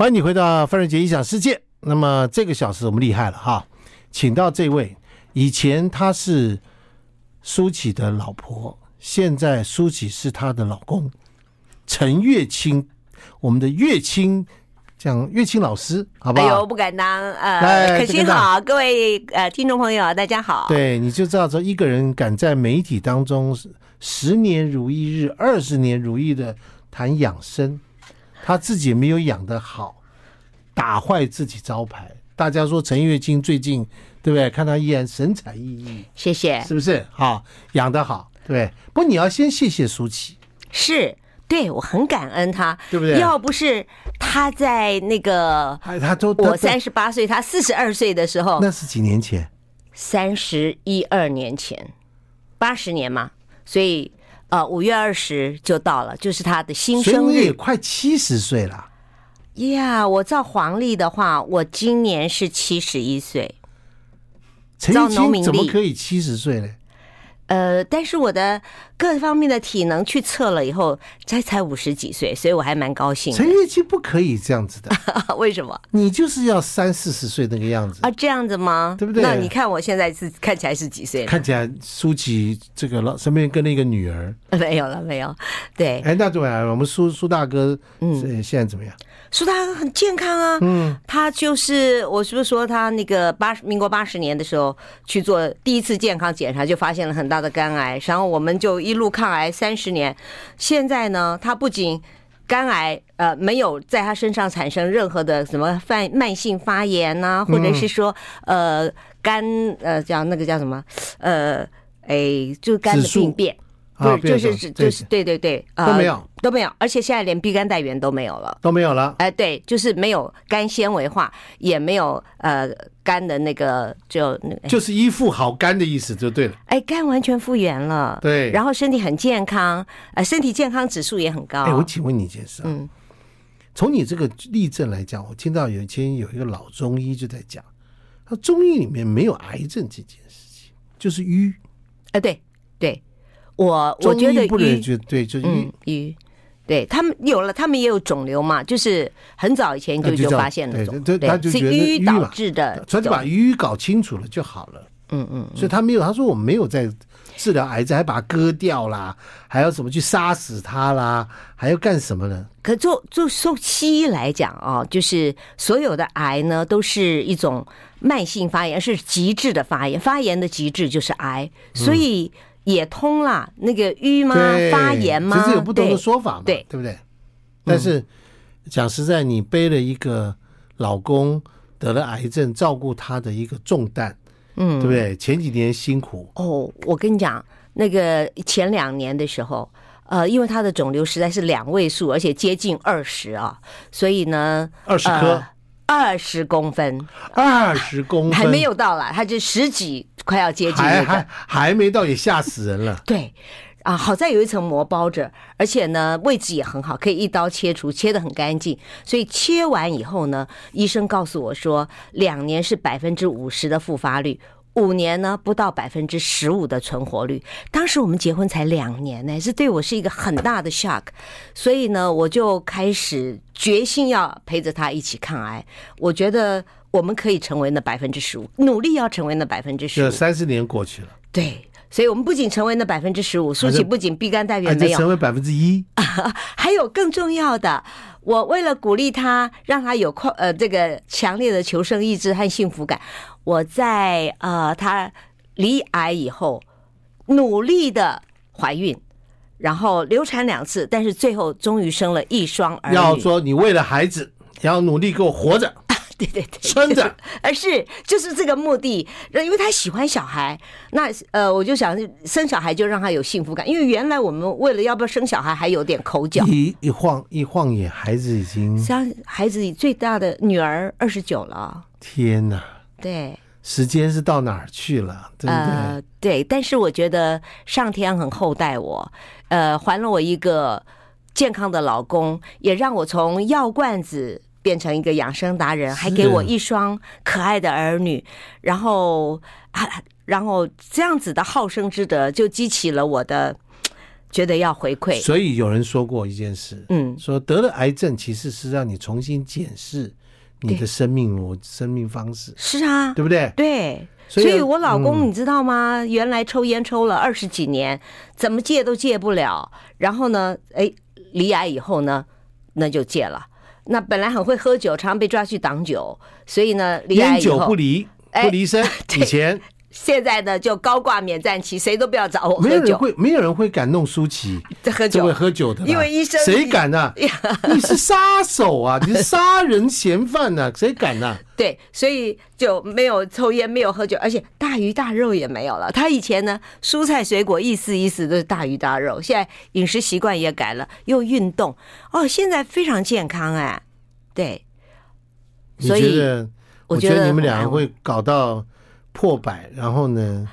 欢迎你回到范瑞杰异想世界。那么这个小时我们厉害了哈，请到这位，以前他是舒淇的老婆，现在舒淇是他的老公陈月清，我们的月清，讲月清老师，好不好？哎呦，不敢当，呃，可心好，各位呃听众朋友，大家好。对，你就知道说一个人敢在媒体当中十年如一日，二十年如一的谈养生。他自己没有养得好，打坏自己招牌。大家说陈月卿最近对不对？看他依然神采奕奕，谢谢，是不是？好，养得好，对。不过你要先谢谢舒淇，是对我很感恩他，对不对？要不是他在那个，他都我三十八岁，他四十二岁的时候，那是几年前，三十一二年前，八十年嘛，所以。呃，五月二十就到了，就是他的新生日。快七十岁了。呀，yeah, 我照黄历的话，我今年是七十一岁。陈玉清怎么可以七十岁呢？呃，但是我的各方面的体能去测了以后，才才五十几岁，所以我还蛮高兴。陈月清不可以这样子的，为什么？你就是要三四十岁那个样子啊？这样子吗？对不对？那你看我现在是看起来是几岁？看起来舒淇这个老身边跟了一个女儿，没有了，没有。对，哎，那怎么样？我们苏苏大哥，嗯，现在怎么样？苏大哥很健康啊，嗯，他就是我是不是说他那个八民国八十年的时候去做第一次健康检查，就发现了很大的肝癌，然后我们就一路抗癌三十年，现在呢，他不仅肝癌呃没有在他身上产生任何的什么慢慢性发炎呐、啊，或者是说呃肝呃叫那个叫什么？呃哎就肝的病变。不是，就是指就是对对对，都没有都没有，而且现在连 B 肝带原都没有了，都没有了。哎，对，就是没有肝纤维化，也没有呃肝的那个就那个，就是一副好肝的意思就对了。哎，肝完全复原了，对，然后身体很健康，呃，身体健康指数也很高。哎，我请问你一件事啊，嗯，从你这个例证来讲，我听到有一天有一个老中医就在讲，他中医里面没有癌症这件事情，就是瘀。哎，对对。我我觉得瘀对，就是瘀瘀，对他们有了，他们也有肿瘤嘛，就是很早以前就就发现了肿，对，他就觉导致的，所以就把瘀搞清楚了就好了。嗯嗯，所以他没有，他说我们没有在治疗癌症，还把它割掉啦，还要怎么去杀死它啦，还要干什么呢？可做做受西医来讲啊，就是所有的癌呢都是一种慢性发炎，是极致的发炎，发炎的极致就是癌，所以。也通了那个瘀吗？发炎吗？其实有不同的说法嘛，对对不对？但是讲实在，你背了一个老公得了癌症，照顾他的一个重担，嗯，对不对？前几年辛苦哦。我跟你讲，那个前两年的时候，呃，因为他的肿瘤实在是两位数，而且接近二十啊，所以呢，二十颗。二十公分，二十公分还没有到啦，他就十几，快要接近那个，还还还没到，也吓死人了。对，啊，好在有一层膜包着，而且呢位置也很好，可以一刀切除，切的很干净。所以切完以后呢，医生告诉我说，两年是百分之五十的复发率。五年呢，不到百分之十五的存活率。当时我们结婚才两年呢，是对我是一个很大的 shock。所以呢，我就开始决心要陪着他一起抗癌。我觉得我们可以成为那百分之十五，努力要成为那百分之十五。这三十年过去了，对，所以我们不仅成为那百分之十五，舒淇不仅 B 肝带原没有，成为百分之一，还有更重要的。我为了鼓励他，让他有快呃这个强烈的求生意志和幸福感，我在呃她离癌以后努力的怀孕，然后流产两次，但是最后终于生了一双儿女。要说你为了孩子，要努力给我活着。对 对对，撑着，而是就是这个目的，因为他喜欢小孩，那呃，我就想生小孩就让他有幸福感，因为原来我们为了要不要生小孩还有点口角。一一晃一晃眼，孩子已经像孩子最大的女儿二十九了。天哪！对，时间是到哪儿去了？对不对？呃，对，但是我觉得上天很厚待我，呃，还了我一个健康的老公，也让我从药罐子。变成一个养生达人，还给我一双可爱的儿女，然后啊，然后这样子的好生之德就激起了我的觉得要回馈。所以有人说过一件事，嗯，说得了癌症其实是让你重新检视你的生命我生命方式，是啊，对不对？对。所以，所以我老公你知道吗？嗯、原来抽烟抽了二十几年，怎么戒都戒不了。然后呢，哎，离癌以后呢，那就戒了。那本来很会喝酒，常常被抓去挡酒，所以呢，离癌以后烟酒不离，不离身。以前。现在呢，就高挂免战旗，谁都不要找我喝酒。没有人会，没有人会敢弄舒淇喝酒，会喝酒的。因为医生谁敢呢、啊？你是杀手啊！你是杀人嫌犯呢、啊？谁敢呢、啊？对，所以就没有抽烟，没有喝酒，而且大鱼大肉也没有了。他以前呢，蔬菜水果意思意思都是大鱼大肉，现在饮食习惯也改了，又运动哦，现在非常健康哎。对，所以我觉得你们两个会搞到。破百，然后呢，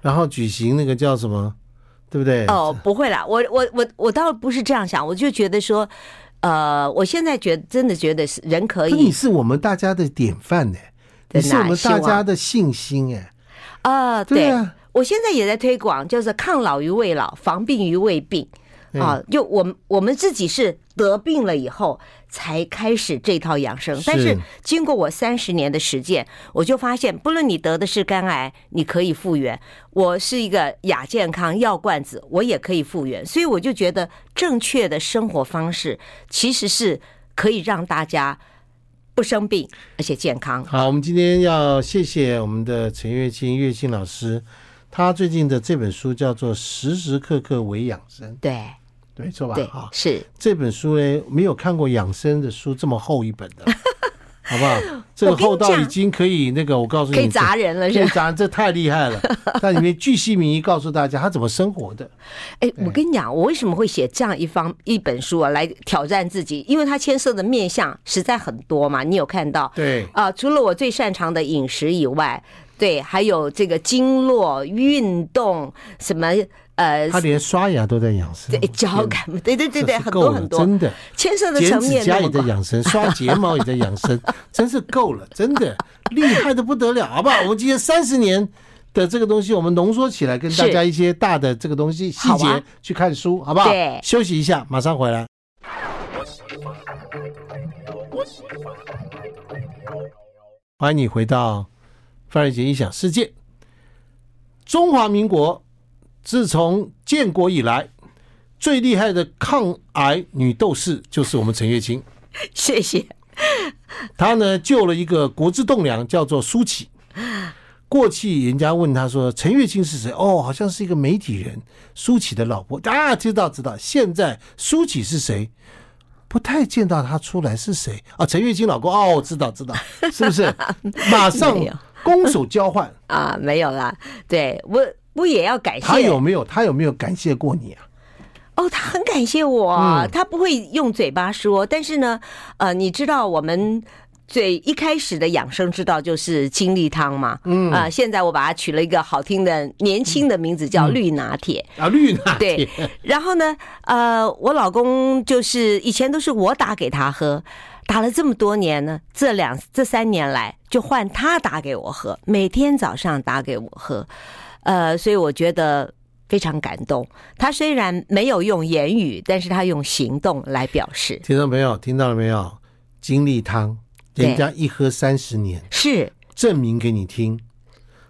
然后举行那个叫什么，对不对？哦，不会啦，我我我我倒不是这样想，我就觉得说，呃，我现在觉得真的觉得是人可以，你是我们大家的典范呢，你是我们大家的信心哎，啊，对啊，我现在也在推广，就是抗老于未老，防病于未病。啊，就我们我们自己是得病了以后才开始这套养生，但是经过我三十年的实践，我就发现，不论你得的是肝癌，你可以复原；我是一个亚健康药罐子，我也可以复原。所以我就觉得，正确的生活方式其实是可以让大家不生病而且健康。好，我们今天要谢谢我们的陈月清月清老师。他最近的这本书叫做《时时刻刻为养生》，对，没错吧？对，是这本书呢，没有看过养生的书这么厚一本的，好不好？这个厚到已经可以那个，我告诉你，可以砸人了，是吧？可以砸人，这太厉害了。在里面巨细靡遗告诉大家他怎么生活的。哎，我跟你讲，我为什么会写这样一方一本书啊，来挑战自己？因为它牵涉的面相实在很多嘛。你有看到？对啊、呃，除了我最擅长的饮食以外。对，还有这个经络运动什么呃，他连刷牙都在养生，对，脚感，对对对对，很多很多，真的牵涉的层面，剪也在养生，刷睫毛也在养生，真是够了，真的厉害的不得了，好不好？我们今天三十年的这个东西，我们浓缩起来，跟大家一些大的这个东西细节去看书，好不好？对，休息一下，马上回来。欢迎你回到。范瑞杰一想世界，中华民国自从建国以来最厉害的抗癌女斗士就是我们陈月清。谢谢。她呢救了一个国之栋梁，叫做舒淇。过去人家问她说：“陈月清是谁？”哦，好像是一个媒体人，舒淇的老婆。啊，知道知道。现在舒淇是谁？不太见到她出来是谁啊？陈月清老公哦，知道知道，是不是？马上。攻守交换 啊，没有啦。对我，我也要感谢他有没有？他有没有感谢过你啊？哦，他很感谢我，嗯、他不会用嘴巴说，但是呢，呃，你知道我们最一开始的养生之道就是精力汤嘛，嗯啊、呃，现在我把它取了一个好听的、年轻的名字，叫绿拿铁、嗯、啊，绿拿铁。对，然后呢，呃，我老公就是以前都是我打给他喝。打了这么多年呢，这两这三年来就换他打给我喝，每天早上打给我喝，呃，所以我觉得非常感动。他虽然没有用言语，但是他用行动来表示。听到没有？听到了没有？金力汤，人家一喝三十年，是证明给你听，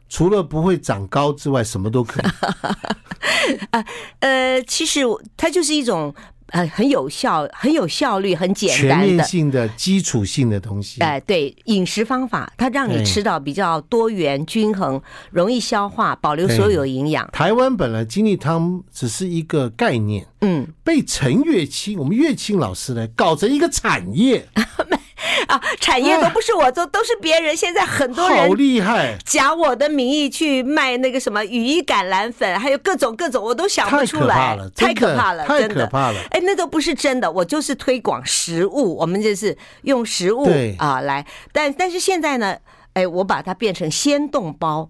除了不会长高之外，什么都可以。啊，呃，其实它就是一种。呃，很有效，很有效率，很简单的全面性的基础性的东西。哎、呃，对，饮食方法，它让你吃到比较多元、均衡、容易消化，保留所有营养。台湾本来精力汤只是一个概念，嗯，被陈月清，我们月清老师呢搞成一个产业。啊，产业都不是我做，都是别人。现在很多人好厉害，假我的名义去卖那个什么羽衣甘蓝粉，还有各种各种，我都想不出来，太可怕了，太可怕了。哎，那都不是真的，我就是推广食物，我们就是用食物啊来。但但是现在呢，哎，我把它变成鲜冻包，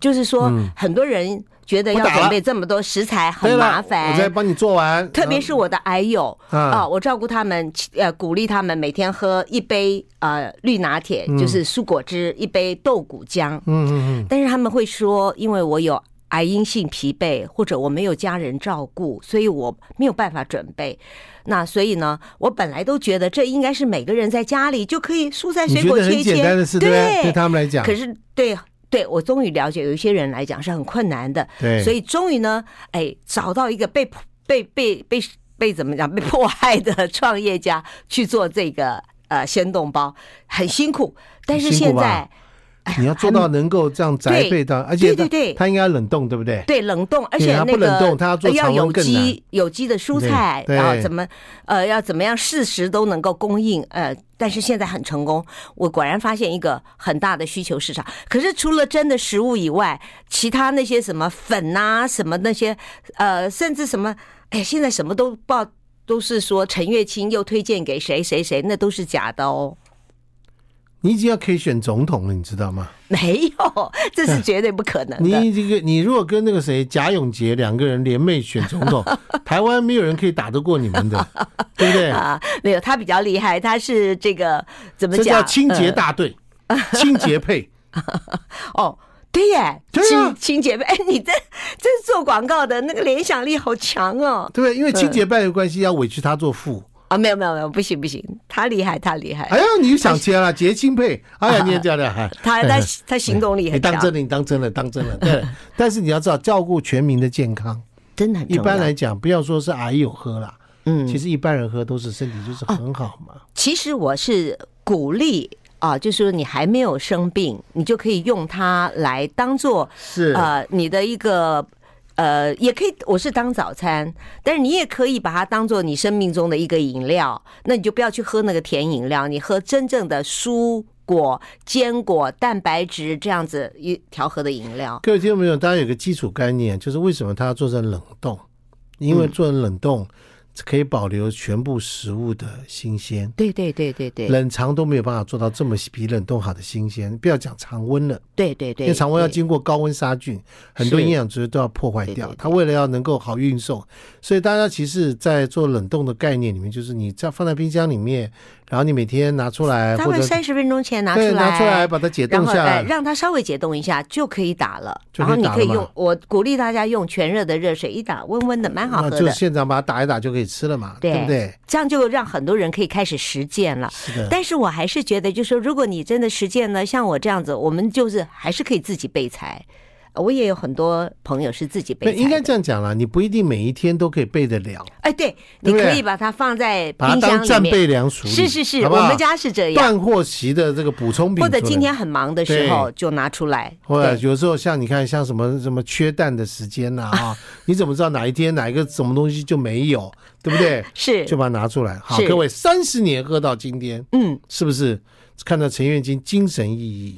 就是说很多人。觉得要准备这么多食材很麻烦，我再帮你做完。特别是我的癌友啊，我照顾他们，呃，鼓励他们每天喝一杯呃绿拿铁，就是蔬果汁，一杯豆谷浆。嗯嗯嗯。但是他们会说，因为我有癌因性疲惫，或者我没有家人照顾，所以我没有办法准备。那所以呢，我本来都觉得这应该是每个人在家里就可以蔬菜水果切一切，简单的事，对，对，对他们来讲。可是对对，我终于了解，有一些人来讲是很困难的。对，所以终于呢，哎，找到一个被被被被被怎么讲被迫害的 创业家去做这个呃鲜冻包，很辛苦，但是现在。你要做到能够这样栽培到，而且对对对，它应该冷冻，对不对？对，冷冻，而且那个不冷冻，它要做常温更难。要有机有机的蔬菜，然后怎么呃要怎么样适时都能够供应呃，但是现在很成功，我果然发现一个很大的需求市场。可是除了真的食物以外，其他那些什么粉啊，什么那些呃，甚至什么哎，现在什么都报都是说陈月清又推荐给谁谁谁，那都是假的哦。你已经要可以选总统了，你知道吗？没有，这是绝对不可能的。你这个，你如果跟那个谁贾永杰两个人联袂选总统，台湾没有人可以打得过你们的，对不对？啊，没有，他比较厉害，他是这个怎么讲？这叫清洁大队，呃、清洁配。哦，对耶，对啊，清洁配。哎，你这这是做广告的那个联想力好强哦。对，因为清洁派的关系，要委屈他做副。啊，没有没有没有，不行不行，他厉害他厉害。哎呀，你又想接了，杰清配，哎呀，你也这样的，他他他行动力很强。你当真了，你当真了，当真了。对，但是你要知道，照顾全民的健康，真的很。一般来讲，不要说是癌友喝了，嗯，其实一般人喝都是身体就是很好嘛。其实我是鼓励啊，就是说你还没有生病，你就可以用它来当做是呃你的一个。呃，也可以，我是当早餐，但是你也可以把它当做你生命中的一个饮料，那你就不要去喝那个甜饮料，你喝真正的蔬果、坚果、蛋白质这样子一调和的饮料。各位听众朋友，大家有个基础概念，就是为什么它要做成冷冻？因为做成冷冻。嗯可以保留全部食物的新鲜，对对对对对，冷藏都没有办法做到这么比冷冻好的新鲜，不要讲常温了，对对对，因为常温要经过高温杀菌，很多营养值都要破坏掉。它为了要能够好运送，所以大家其实，在做冷冻的概念里面，就是你这样放在冰箱里面。然后你每天拿出来，大概三十分钟前拿出来，拿出来把它解冻下来，让它稍微解冻一下就可以打了。然后你可以用，我鼓励大家用全热的热水一打，温温的，蛮好喝的。就现场把它打一打就可以吃了嘛，对不对？这样就让很多人可以开始实践了。是的。但是我还是觉得，就是说，如果你真的实践呢，像我这样子，我们就是还是可以自己备材。我也有很多朋友是自己背的。应该这样讲啦，你不一定每一天都可以备得了。哎，对，你可以把它放在冰箱里面，战备粮处理。是是是，我们家是这样。断货期的这个补充品，或者今天很忙的时候就拿出来。或者有时候像你看，像什么什么缺蛋的时间呐啊，你怎么知道哪一天哪一个什么东西就没有，对不对？是，就把它拿出来。好，各位，三十年喝到今天，嗯，是不是看到陈月金精神奕奕？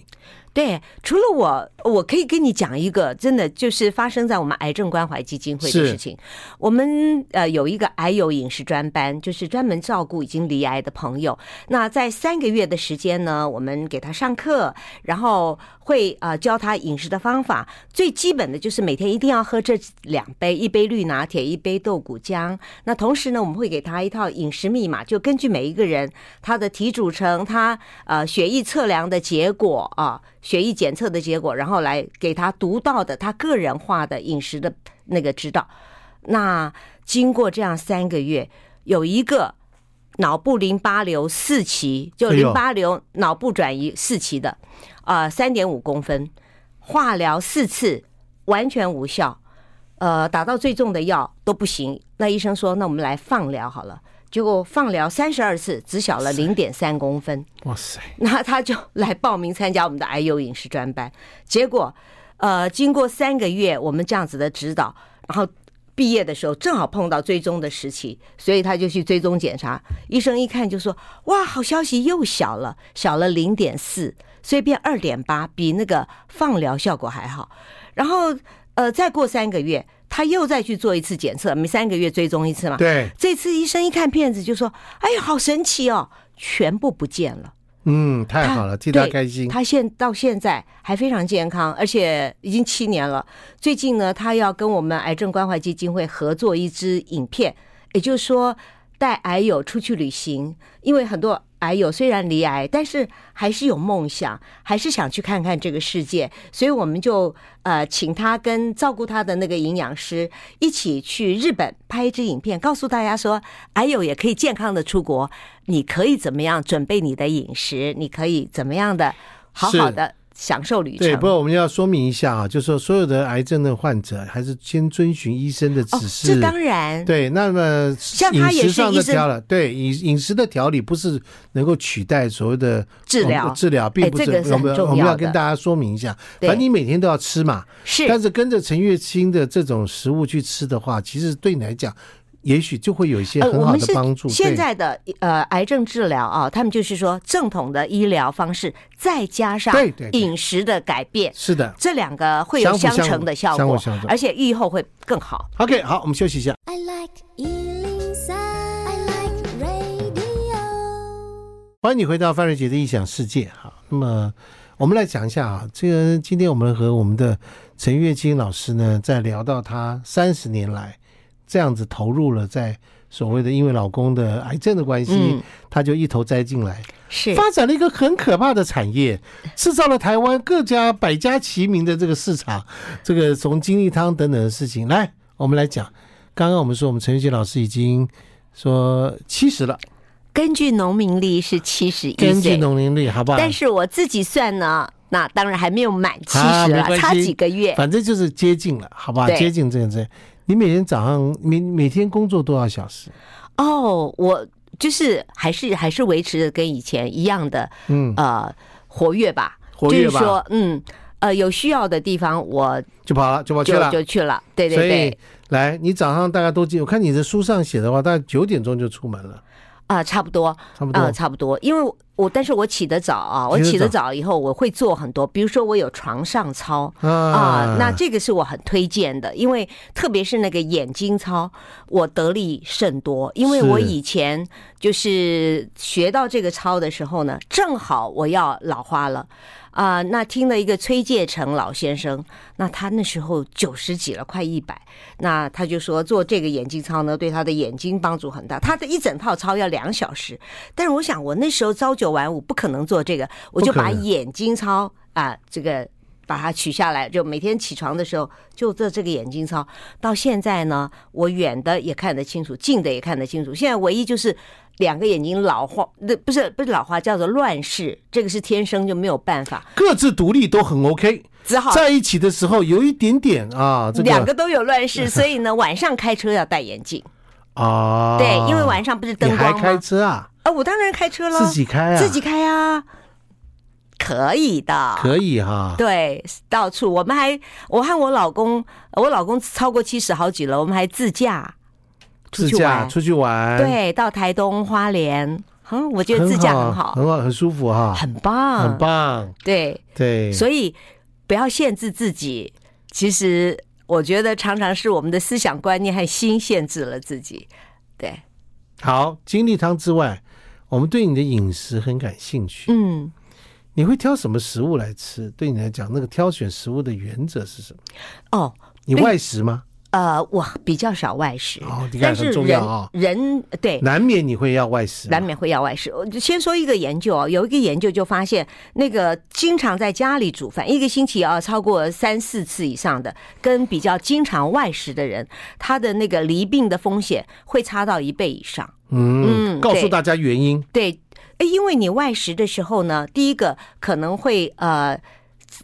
对，除了我，我可以跟你讲一个，真的就是发生在我们癌症关怀基金会的事情。我们呃有一个癌友饮食专班，就是专门照顾已经离癌的朋友。那在三个月的时间呢，我们给他上课，然后会呃教他饮食的方法。最基本的就是每天一定要喝这两杯，一杯绿拿铁，一杯豆谷浆。那同时呢，我们会给他一套饮食密码，就根据每一个人他的体组成，他呃血液测量的结果啊。血液检测的结果，然后来给他独到的他个人化的饮食的那个指导。那经过这样三个月，有一个脑部淋巴瘤四期，就淋巴瘤脑部转移四期的，啊，三点五公分，化疗四次完全无效，呃，打到最重的药都不行。那医生说，那我们来放疗好了。结果放疗三十二次，只小了零点三公分。哇塞！那他就来报名参加我们的 IU 饮食专班。结果，呃，经过三个月我们这样子的指导，然后毕业的时候正好碰到追踪的时期，所以他就去追踪检查。医生一看就说：“哇，好消息，又小了，小了零点四，所以变二点八，比那个放疗效果还好。”然后，呃，再过三个月。他又再去做一次检测，每三个月追踪一次嘛。对，这次医生一看片子就说：“哎呀，好神奇哦，全部不见了。”嗯，太好了，替他开心。他现到现在还非常健康，而且已经七年了。最近呢，他要跟我们癌症关怀基金会合作一支影片，也就是说带癌友出去旅行，因为很多。癌友虽然离癌，但是还是有梦想，还是想去看看这个世界，所以我们就呃请他跟照顾他的那个营养师一起去日本拍一支影片，告诉大家说，癌友也可以健康的出国，你可以怎么样准备你的饮食，你可以怎么样的好好的。享受旅程。对，不过我们要说明一下啊，就是说所有的癌症的患者还是先遵循医生的指示。哦、这当然。对，那么饮食上的调了，对饮饮食的调理不是能够取代所谓的治疗治疗，并不是。我们要跟大家说明一下，反正你每天都要吃嘛。是。但是跟着陈月清的这种食物去吃的话，其实对你来讲。也许就会有一些很好的帮助。现在的呃癌症治疗啊，他们就是说正统的医疗方式，再加上饮食的改变，是的，这两个会有相乘的效果，而且愈后会更好。OK，好，我们休息一下。I like 103, I like radio。欢迎你回到范瑞杰的异想世界。好，那么我们来讲一下啊，这个今天我们和我们的陈月金老师呢，在聊到他三十年来。这样子投入了，在所谓的因为老公的癌症的关系，嗯、他就一头栽进来，是发展了一个很可怕的产业，制造了台湾各家百家齐名的这个市场。这个从金利汤等等的事情来，我们来讲。刚刚我们说，我们陈玉杰老师已经说七十了，根据农民历是七十根据农民历，好不好？但是我自己算呢，那当然还没有满七十了，差几个月，反正就是接近了，好不好？接近这个这。你每天早上每每天工作多少小时？哦，我就是还是还是维持着跟以前一样的，嗯呃活跃吧，活跃吧，就是说嗯呃有需要的地方我就跑了就跑去了就去了，对对对。来，你早上大概都几？我看你的书上写的话，大概九点钟就出门了。啊、呃，差不多，差不多，呃，差不多。因为我，但是我起得早啊，我起得早以后，我会做很多，比如说我有床上操啊、呃，那这个是我很推荐的，因为特别是那个眼睛操，我得力甚多，因为我以前就是学到这个操的时候呢，正好我要老花了。啊、呃，那听了一个崔介成老先生，那他那时候九十几了，快一百，那他就说做这个眼睛操呢，对他的眼睛帮助很大。他的一整套操要两小时，但是我想我那时候朝九晚五，不可能做这个，我就把眼睛操啊、呃，这个把它取下来，就每天起床的时候就做这个眼睛操。到现在呢，我远的也看得清楚，近的也看得清楚。现在唯一就是。两个眼睛老化，那不是不是老化，叫做乱视，这个是天生就没有办法。各自独立都很 OK，只好在一起的时候有一点点啊，这个、两个都有乱视，所以呢，晚上开车要戴眼镜啊。对，因为晚上不是灯光吗？还开车啊？啊，我当然开车了，自己开啊，自己开啊，可以的，可以哈。对，到处我们还，我和我老公，我老公超过七十好几了，我们还自驾。自驾出去玩，对，到台东花莲，嗯，我觉得自驾很好，很好，很舒服哈，很棒，很棒，对。对，所以不要限制自己。其实我觉得常常是我们的思想观念和心限制了自己。对，好，精力汤之外，我们对你的饮食很感兴趣。嗯，你会挑什么食物来吃？对你来讲，那个挑选食物的原则是什么？哦，你外食吗？呃，我比较少外食，哦，但是人人对难免你会要外食，难免会要外食。我就先说一个研究啊，有一个研究就发现，那个经常在家里煮饭，一个星期要超过三四次以上的，跟比较经常外食的人，他的那个罹病的风险会差到一倍以上。嗯，告诉大家原因。对，哎，因为你外食的时候呢，第一个可能会呃。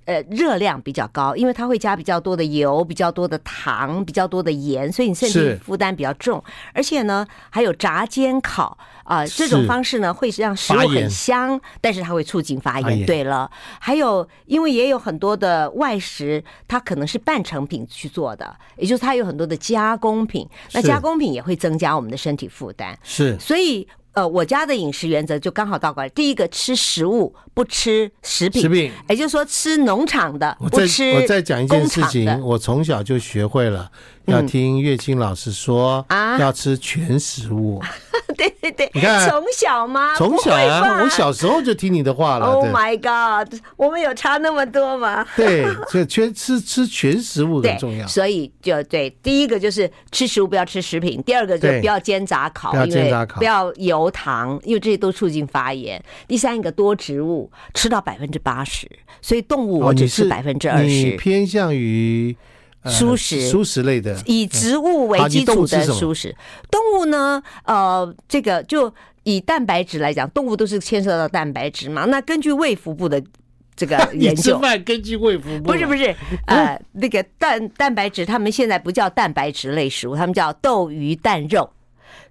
呃，热量比较高，因为它会加比较多的油、比较多的糖、比较多的盐，所以你身体负担比较重。而且呢，还有炸、煎、烤啊、呃，这种方式呢，会让食物很香，但是它会促进发炎。对了，还有，因为也有很多的外食，它可能是半成品去做的，也就是它有很多的加工品，那加工品也会增加我们的身体负担。是，所以。呃，我家的饮食原则就刚好倒过来。第一个吃食物，不吃食品。食品，也就是说吃农场的，不吃。我再讲一件事情，我从小就学会了要听月清老师说啊要吃全食物。对对对，你看从小吗？从小啊，我小时候就听你的话了。Oh my God，我们有差那么多吗？对，所以全吃吃全食物对很重要。所以就对，第一个就是吃食物不要吃食品，第二个就不要煎炸烤，不要因为煎炸烤不要油糖，因为这些都促进发炎。第三个多植物，吃到百分之八十，所以动物哦，我只吃百分之二你十。偏向于呃蔬食蔬食类的。以植物为基础的动物吃什么蔬食，动物呢，呃，这个就以蛋白质来讲，动物都是牵涉到蛋白质嘛。那根据胃腹部的这个 研究，饭根据胃腹部不是不是，是，呃，那个蛋蛋白质，他们现在不叫蛋白质类食物，他们叫豆鱼蛋肉。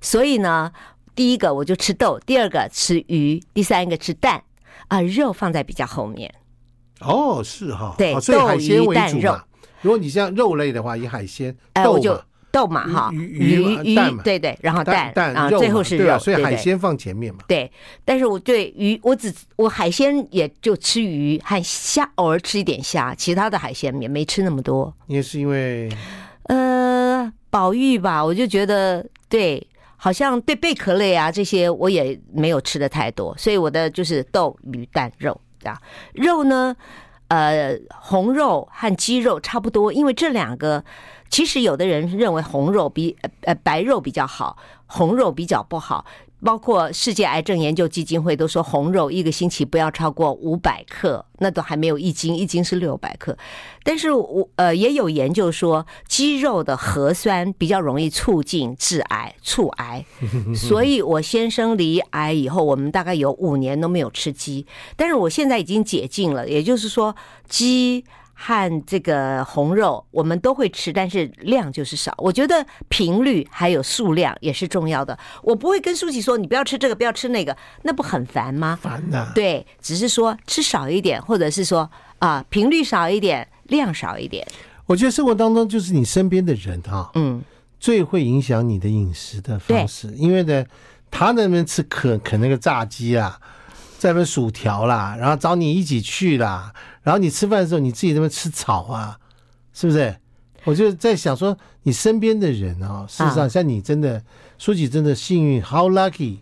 所以呢，第一个我就吃豆，第二个吃鱼，第三个吃蛋啊、肉放在比较后面。哦，是哈，对豆鱼蛋肉。如果你像肉类的话，以海鲜哎、豆就嘛豆嘛哈，鱼鱼鱼蛋嘛对对，然后蛋，蛋啊最后是肉，对啊所以海鲜放前面嘛。对，但是我对鱼，我只我海鲜也就吃鱼和虾，偶尔吃一点虾，其他的海鲜也没吃那么多。也是因为呃，保育吧，我就觉得对，好像对贝壳类啊这些我也没有吃的太多，所以我的就是豆、鱼、蛋、肉这样。肉呢，呃，红肉和鸡肉差不多，因为这两个其实有的人认为红肉比呃白肉比较好，红肉比较不好。包括世界癌症研究基金会都说，红肉一个星期不要超过五百克，那都还没有一斤，一斤是六百克。但是我呃也有研究说，鸡肉的核酸比较容易促进致癌、促癌，所以我先生离癌以后，我们大概有五年都没有吃鸡，但是我现在已经解禁了，也就是说鸡。和这个红肉我们都会吃，但是量就是少。我觉得频率还有数量也是重要的。我不会跟舒淇说你不要吃这个，不要吃那个，那不很烦吗？烦呐。对，只是说吃少一点，或者是说啊频率少一点，量少一点。我觉得生活当中就是你身边的人哈，嗯，最会影响你的饮食的方式，因为呢，他那边吃啃啃那个炸鸡啦，在那边薯条啦，然后找你一起去啦，然后你吃饭的时候你自己在那边吃草啊，是不是？我就在想说，你身边的人啊、哦，事实上像你真的，说起真的幸运，how lucky，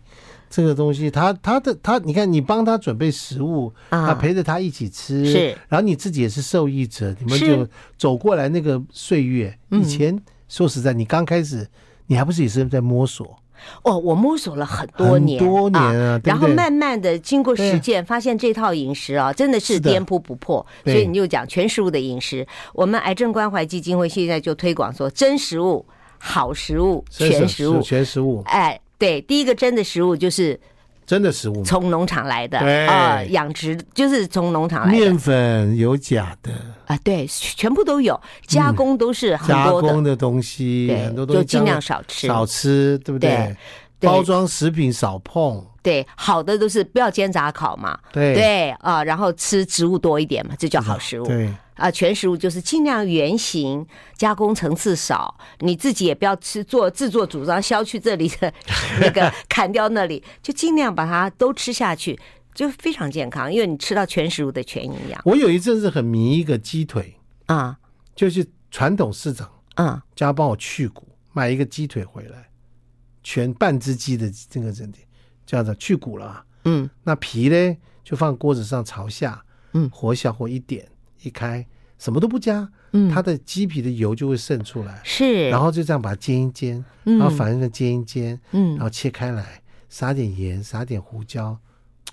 这个东西，他他的他，你看你帮他准备食物，啊。他陪着他一起吃，是，然后你自己也是受益者，你们就走过来那个岁月，嗯。以前说实在，你刚开始，你还不是也是在摸索，哦，我摸索了很多年，多年啊然后慢慢的经过实践，发现这套饮食啊，真的是颠扑不破。所以你就讲全食物的饮食，我们癌症关怀基金会现在就推广说真食物、好食物、全食物。全食物，哎，对，第一个真的食物就是真的食物，从农场来的对。啊，养殖就是从农场来的。面粉有假的，啊，对，全部都有，加工都是很加多的，工的东西，对很多，东西就尽量少吃。少吃，对不对？对？对。包装食品少碰，对，好的都是不要煎炸烤嘛，对。对啊，然后吃植物多一点嘛，这叫好食物。对，啊，全食物就是尽量原形，加工层次少，你自己也不要吃做自作主张削去这里的那个 砍掉那里，就尽量把它都吃下去，就非常健康，因为你吃到全食物的全营养我有一阵子很迷一个鸡腿，啊，就是传统市场啊，家帮我去骨，买一个鸡腿回来，全半只鸡的这个整体叫做去骨了啊。嗯那皮呢就放锅子上朝下，嗯火小火一点，一开什么都不加，嗯，它的鸡皮的油就会渗出来，是，然后就这样把它煎一煎，嗯然后反正煎一煎，嗯然后切开来，撒点盐，撒点胡椒，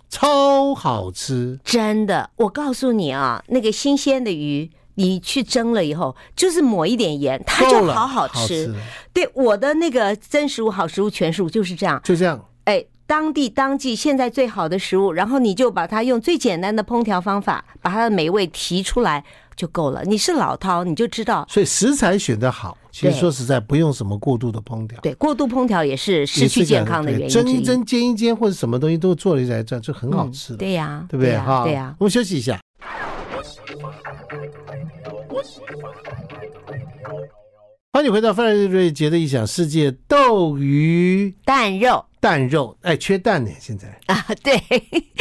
超好吃。真的，我告诉你啊，那个新鲜的鱼，你去蒸了以后，就是抹一点盐，它就好好吃。对，我的那个真食物、好食物、全食物就是这样。就这样。哎，当地当季现在最好的食物，然后你就把它用最简单的烹调方法，把它的美味提出来就够了。你是老饕，你就知道，所以食材选得好，其实说实在不用什么过度的烹调，对，过度烹调也是失去健康的原因。蒸一蒸、煎一煎或者什么东西都做了一来这样就很好吃了，嗯对呀，对不对？呀哈，对呀。我们休息一下。欢迎回到范瑞杰的异想世界，斗鱼蛋肉蛋肉，哎，缺蛋呢，现在啊，对，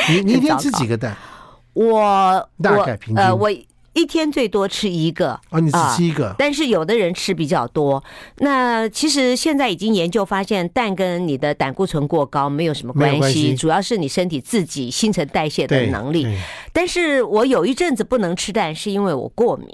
你 你一天吃几个蛋？我大我概平均呃，我一天最多吃一个啊，你只吃一个，呃，但是有的人吃比较多。那其实现在已经研究发现，蛋跟你的胆固醇过高没有什么关系，主要是你身体自己新陈代谢的能力。但是我有一阵子不能吃蛋，是因为我过敏。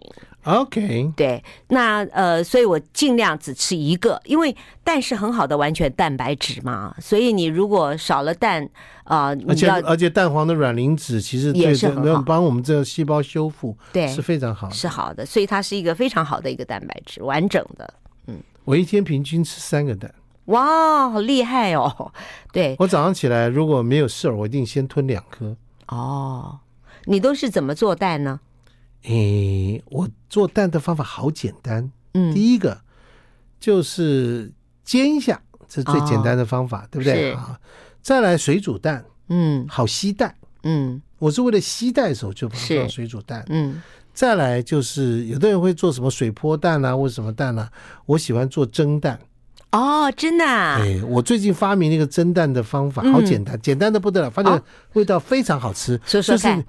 OK，对，那呃，所以我尽量只吃一个，因为蛋是很好的完全蛋白质嘛，所以你如果少了蛋啊，呃、而且而且蛋黄的卵磷脂其实对也是很好，帮我们这个细胞修复，对，是非常好的，是好的，所以它是一个非常好的一个蛋白质，完整的。嗯，我一天平均吃三个蛋，哇，好厉害哦！对，我早上起来如果没有事儿，我一定先吞两颗。哦，你都是怎么做蛋呢？诶、欸，我做蛋的方法好简单。嗯，第一个就是煎一下，这是最简单的方法，哦、对不对？啊，再来水煮蛋，嗯，好吸蛋，嗯，我是为了吸蛋的时候就把它放水煮蛋，嗯，再来就是有的人会做什么水波蛋啊，或者什么蛋啊，我喜欢做蒸蛋。哦，真的、啊？哎，我最近发明了一个蒸蛋的方法，好简单，嗯、简单的不得了，发现味道非常好吃。说说看，就是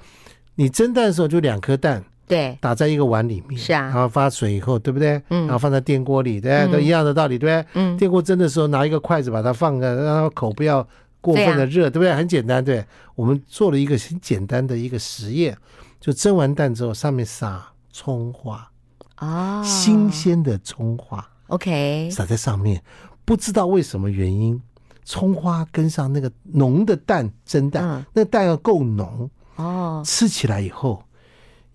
你蒸蛋的时候就两颗蛋。对，打在一个碗里面，是啊，然后发水以后，对不对？嗯，然后放在电锅里，对，嗯、都一样的道理，对？嗯，电锅蒸的时候，拿一个筷子把它放在，让它口不要过分的热，对，不对？很简单，对。我们做了一个很简单的一个实验，就蒸完蛋之后，上面撒葱花，啊、哦，新鲜的葱花，OK，撒在上面，不知道为什么原因，葱花跟上那个浓的蛋蒸蛋，嗯、那蛋要够浓，哦，吃起来以后。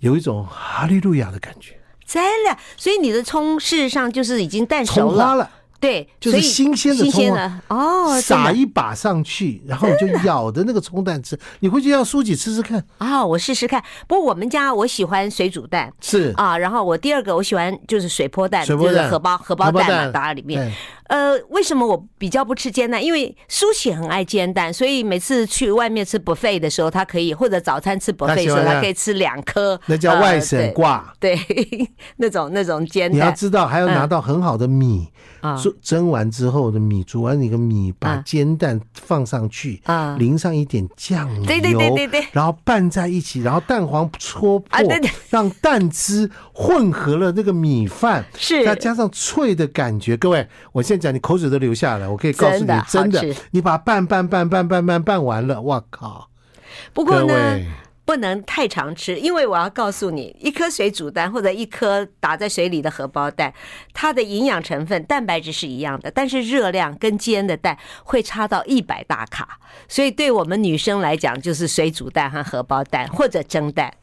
有一种哈利路亚的感觉，真的，所以你的葱事实上就是已经蛋熟了，了。对，就是新鲜的葱的。哦，撒一把上去，然后你就咬着那个葱蛋吃，你回去让书记吃吃看。啊、哦，我试试看。不过我们家我喜欢水煮蛋，是。啊，然后我第二个我喜欢就是水泼蛋，水波蛋。就是荷包荷包蛋嘛，打在里面。呃，为什么我比较不吃煎蛋？因为苏喜很爱煎蛋，所以每次去外面吃 buffet 的时候，他可以或者早餐吃 buffet 的时候，他可以吃两颗。那叫外省挂。对，那种那种煎蛋。你要知道，还要拿到很好的米，蒸蒸完之后的米，煮完那个米，把煎蛋放上去啊，淋上一点酱油，对对对对对，然后拌在一起，然后蛋黄戳破，让蛋汁混合了那个米饭，是再加上脆的感觉。各位，我现在。讲你口水都流下来，我可以告诉你，真的，你把拌拌拌拌拌拌拌完了，我靠！不过呢，不能太常吃，因为我要告诉你，一颗水煮蛋或者一颗打在水里的荷包蛋，它的营养成分蛋白质是一样的，但是热量跟煎的蛋会差到一百大卡，所以对我们女生来讲，就是水煮蛋和荷包蛋或者蒸蛋。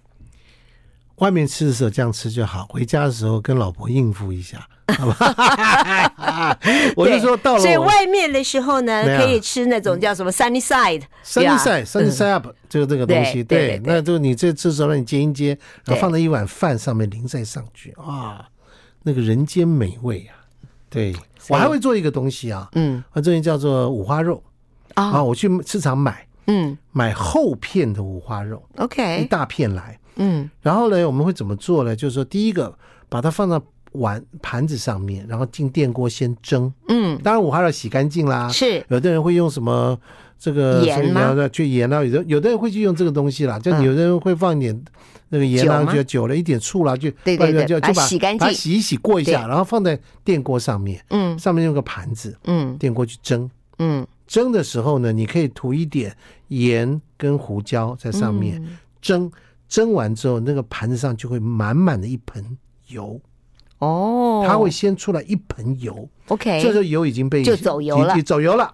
外面吃的时候这样吃就好，回家的时候跟老婆应付一下。好吧，我就说到了，所以外面的时候呢，可以吃那种叫什么 sunny side，sunny side，sunny side up，就是这个东西。对，那就你这这时候让你煎一煎，然后放在一碗饭上面淋在上去，啊，那个人间美味啊！对，我还会做一个东西啊，嗯，啊，这个叫做五花肉啊，我去市场买，嗯，买厚片的五花肉，OK，一大片来，嗯，然后呢，我们会怎么做呢？就是说，第一个把它放到。碗盘子上面，然后进电锅先蒸。嗯，当然我还要洗干净啦。是，有的人会用什么这个盐吗？去盐啦，有的有的人会去用这个东西啦。就有的人会放一点那个盐啦，就久了一点醋啦，就对对对，就就把洗干净，把洗一洗过一下，然后放在电锅上面。嗯，上面用个盘子。嗯，电锅去蒸。嗯，蒸的时候呢，你可以涂一点盐跟胡椒在上面蒸。蒸完之后，那个盘子上就会满满的一盆油。哦，它会先出来一盆油，OK，这时候油已经被就走油了，走油了。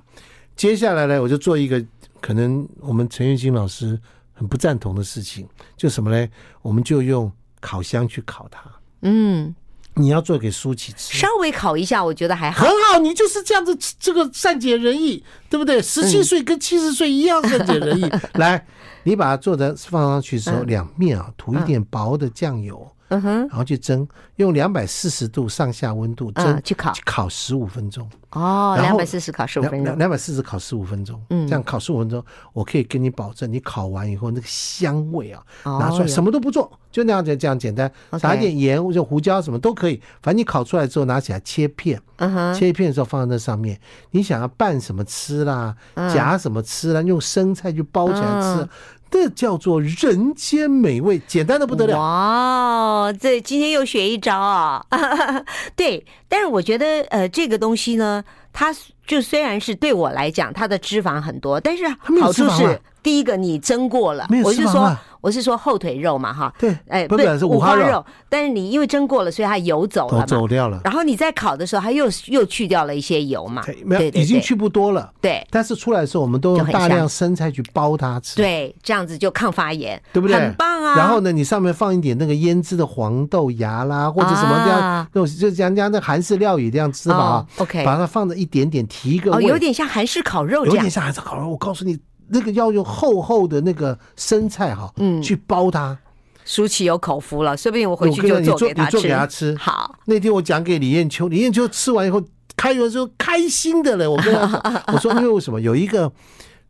接下来呢，我就做一个可能我们陈月卿老师很不赞同的事情，就什么呢？我们就用烤箱去烤它。嗯，你要做给舒淇吃，稍微烤一下，我觉得还好，很好。你就是这样子，这个善解人意，对不对？十七岁跟七十岁一样善解人意。来，你把它做的放上去的时候，两面啊涂一点薄的酱油。嗯哼，然后去蒸，用两百四十度上下温度蒸，去烤，去烤十五分钟。哦，两百四十烤十五分钟，两百四十烤十五分钟。嗯，这样烤十五分钟，我可以跟你保证，你烤完以后那个香味啊，拿出来什么都不做，就那样子这样简单，撒一点盐或者胡椒什么都可以。反正你烤出来之后，拿起来切片，嗯哼，切一片的时候放在那上面。你想要拌什么吃啦，夹什么吃啦，用生菜就包起来吃，这叫做人间美味，简单的不得了。哇，这今天又学一招啊！对，但是我觉得呃，这个东西呢，它就虽然是对我来讲，它的脂肪很多，但是好处是。第一个你蒸过了，我是说我是说后腿肉嘛哈，对，哎，不是五花肉，但是你因为蒸过了，所以它油走了，走掉了。然后你在烤的时候，它又又去掉了一些油嘛，对，已经去不多了。对，但是出来的时候，我们都用大量生菜去包它吃，对，这样子就抗发炎，对不对？很棒啊。然后呢，你上面放一点那个腌制的黄豆芽啦，或者什么这样，那种就像人家那韩式料理这样吃吧，OK，把它放着一点点提一个味，有点像韩式烤肉，有点像韩式烤肉。我告诉你。那个要用厚厚的那个生菜哈，嗯，去包它。舒淇有口福了，说不定我回去就做给他吃。你做给他吃。好，那天我讲给李艳秋，李艳秋吃完以后，开完之后开心的了。我跟他讲，我说因为什么？有一个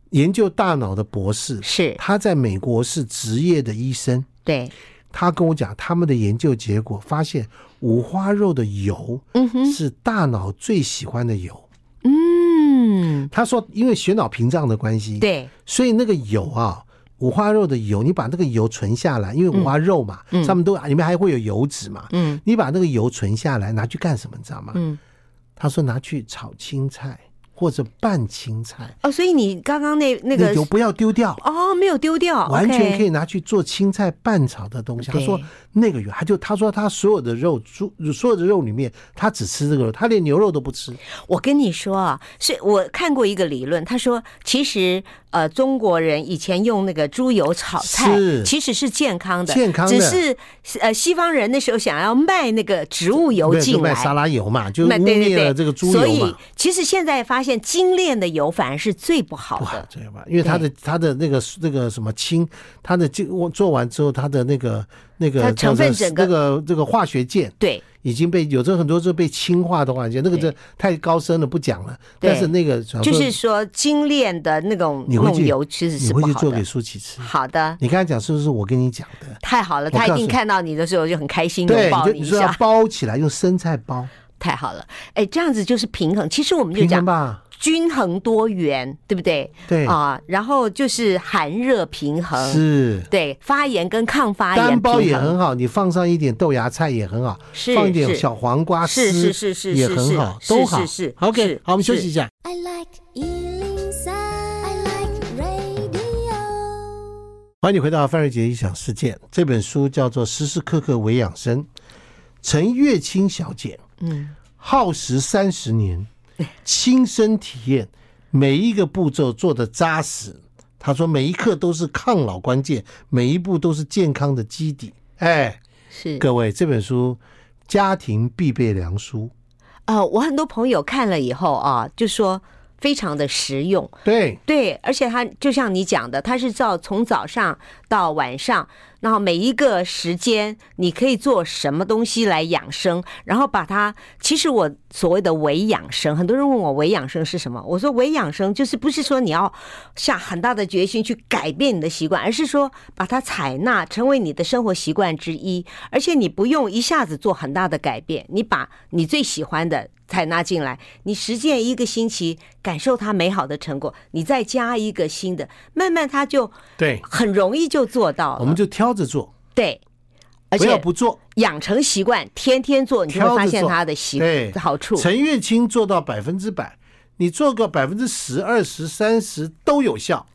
研究大脑的博士，是他在美国是职业的医生。对，他跟我讲他们的研究结果，发现五花肉的油，嗯哼，是大脑最喜欢的油。嗯，他说，因为血脑屏障的关系，对，所以那个油啊，五花肉的油，你把那个油存下来，因为五花肉嘛，嗯、上面都里面还会有油脂嘛，嗯，你把那个油存下来，拿去干什么？你知道吗？嗯，他说拿去炒青菜。或者拌青菜哦，所以你刚刚那那个油不要丢掉哦，没有丢掉，完全可以拿去做青菜拌炒的东西。他说那个油，他就他说他所有的肉猪所有的肉里面，他只吃这个肉，他连牛肉都不吃。我跟你说啊，是我看过一个理论，他说其实呃中国人以前用那个猪油炒菜，其实是健康的，健康的，只是呃西方人那时候想要卖那个植物油进来，卖沙拉油嘛，就污蔑了这个猪油嘛。所以其实现在发现。精炼的油反而是最不好的，对吧？因为它的它的那个那个什么氢，它的就做完之后，它的那个那个成分整个那个这个化学键对已经被有的很多是被氢化的化学键，那个这太高深了不讲了。但是那个就是说精炼的那种那种油其实是不好的。你回去做给舒淇吃。好的，你刚才讲是不是我跟你讲的？太好了，他一定看到你的时候就很开心，拥抱你一下。你说要包起来，用生菜包，太好了。哎，这样子就是平衡。其实我们就讲。均衡多元，对不对？对啊，然后就是寒热平衡，是，对发炎跟抗发炎，单包也很好，你放上一点豆芽菜也很好，是放一点小黄瓜丝，是是是是也很好，都好。是是 OK，好，我们休息一下。I like 103, I like radio。欢迎你回到范瑞杰异想世界，这本书叫做《时时刻刻为养生》，陈月清小姐，嗯，耗时三十年。亲身体验，每一个步骤做的扎实。他说，每一刻都是抗老关键，每一步都是健康的基底。哎，是各位，这本书家庭必备良书。呃，我很多朋友看了以后啊，就说。非常的实用，对对，而且它就像你讲的，它是照从早上到晚上，然后每一个时间你可以做什么东西来养生，然后把它。其实我所谓的微养生，很多人问我微养生是什么，我说微养生就是不是说你要下很大的决心去改变你的习惯，而是说把它采纳成为你的生活习惯之一，而且你不用一下子做很大的改变，你把你最喜欢的。采纳进来，你实践一个星期，感受它美好的成果，你再加一个新的，慢慢它就对，很容易就做到了。我们就挑着做，对，而且不要不做，养成习惯，天天做，你就会发现它的习惯好处。陈月清做到百分之百，你做个百分之十、二十、三十都有效。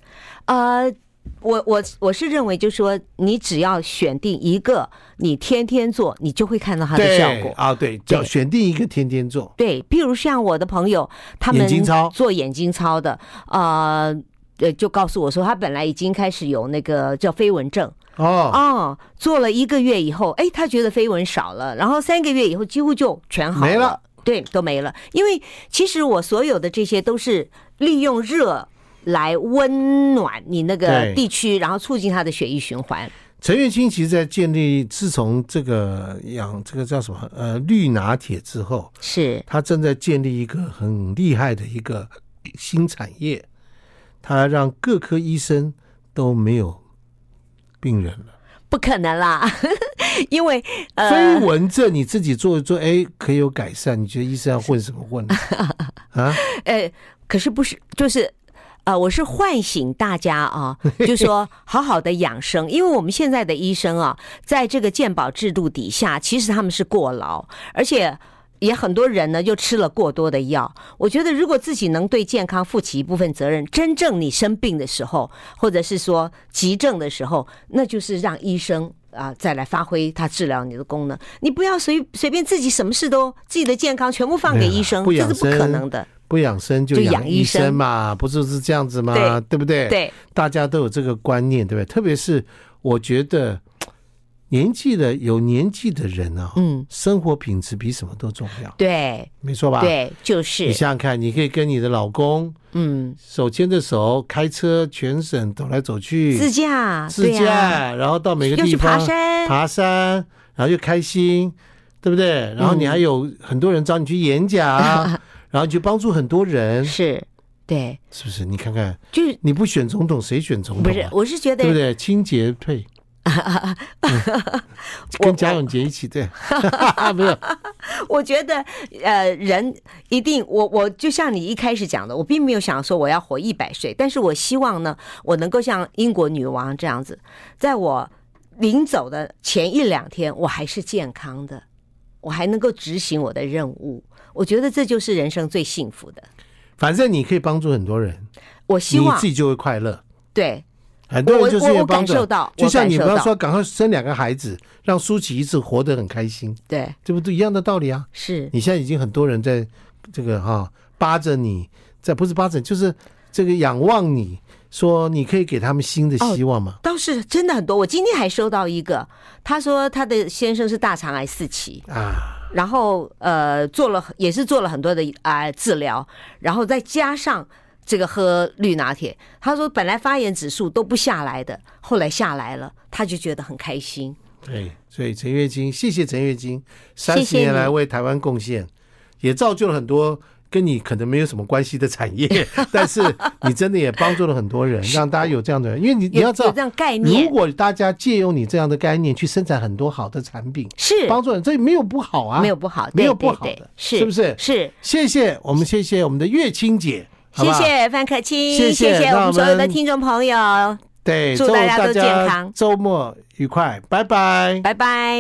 呃。我我我是认为，就是说，你只要选定一个，你天天做，你就会看到它的效果啊。对，叫选定一个天天做。对，比如像我的朋友，他们做眼睛操的，呃，呃，就告诉我说，他本来已经开始有那个叫飞蚊症哦哦，做了一个月以后，哎，他觉得飞蚊少了，然后三个月以后几乎就全好了，没了，对，都没了。因为其实我所有的这些都是利用热。来温暖你那个地区，然后促进它的血液循环。陈月清其实在建立，自从这个养这个叫什么呃绿拿铁之后，是他正在建立一个很厉害的一个新产业，他让各科医生都没有病人了。不可能啦，因为呃飞蚊症你自己做一做，哎，可以有改善。你觉得医生要混什么混 啊？呃，可是不是就是。呃，我是唤醒大家啊，就说 好好的养生，因为我们现在的医生啊，在这个健保制度底下，其实他们是过劳，而且也很多人呢就吃了过多的药。我觉得如果自己能对健康负起一部分责任，真正你生病的时候，或者是说急症的时候，那就是让医生啊再来发挥他治疗你的功能。你不要随随便自己什么事都自己的健康全部放给医生，这是不可能的。不养生就养医生嘛，不就是这样子吗？对，对不对？对，大家都有这个观念，对不对？特别是我觉得年纪的有年纪的人啊，嗯，生活品质比什么都重要。对，没错吧？对，就是。你想想看，你可以跟你的老公，嗯，手牵着手开车全省走来走去，自驾，自驾，然后到每个地方爬山，爬山，然后又开心，对不对？然后你还有很多人找你去演讲。然后就帮助很多人，是，对，是不是？你看看，就是你不选总统，谁选总统？不是，我是觉得，对不对？清洁退，跟贾永杰一起对，没有。我觉得，呃，人一定，我我就像你一开始讲的，我并没有想说我要活一百岁，但是我希望呢，我能够像英国女王这样子，在我临走的前一两天，我还是健康的，我还能够执行我的任务。我觉得这就是人生最幸福的。反正你可以帮助很多人，我希望你自己就会快乐。对，很多人就是因为帮助，就像你不要说赶快生两个孩子，让舒淇一直活得很开心。对，这不都一样的道理啊？是。你现在已经很多人在这个哈扒着你，在不是扒着，就是这个仰望你，说你可以给他们新的希望吗？倒是真的很多。我今天还收到一个，他说他的先生是大肠癌四期啊。然后呃做了也是做了很多的啊、呃、治疗，然后再加上这个喝绿拿铁，他说本来发炎指数都不下来的，后来下来了，他就觉得很开心。对，所以陈月金，谢谢陈月金，三十年来为台湾贡献，也造就了很多。跟你可能没有什么关系的产业，但是你真的也帮助了很多人，让大家有这样的人。因为你你要知道，这样概念，如果大家借用你这样的概念去生产很多好的产品，是。帮助人，这没有不好啊，没有不好，没有不好的，是是不是？是，谢谢我们，谢谢我们的月清姐，谢谢范可清，谢谢我们所有的听众朋友，对，祝大家都健康，周末愉快，拜拜，拜拜。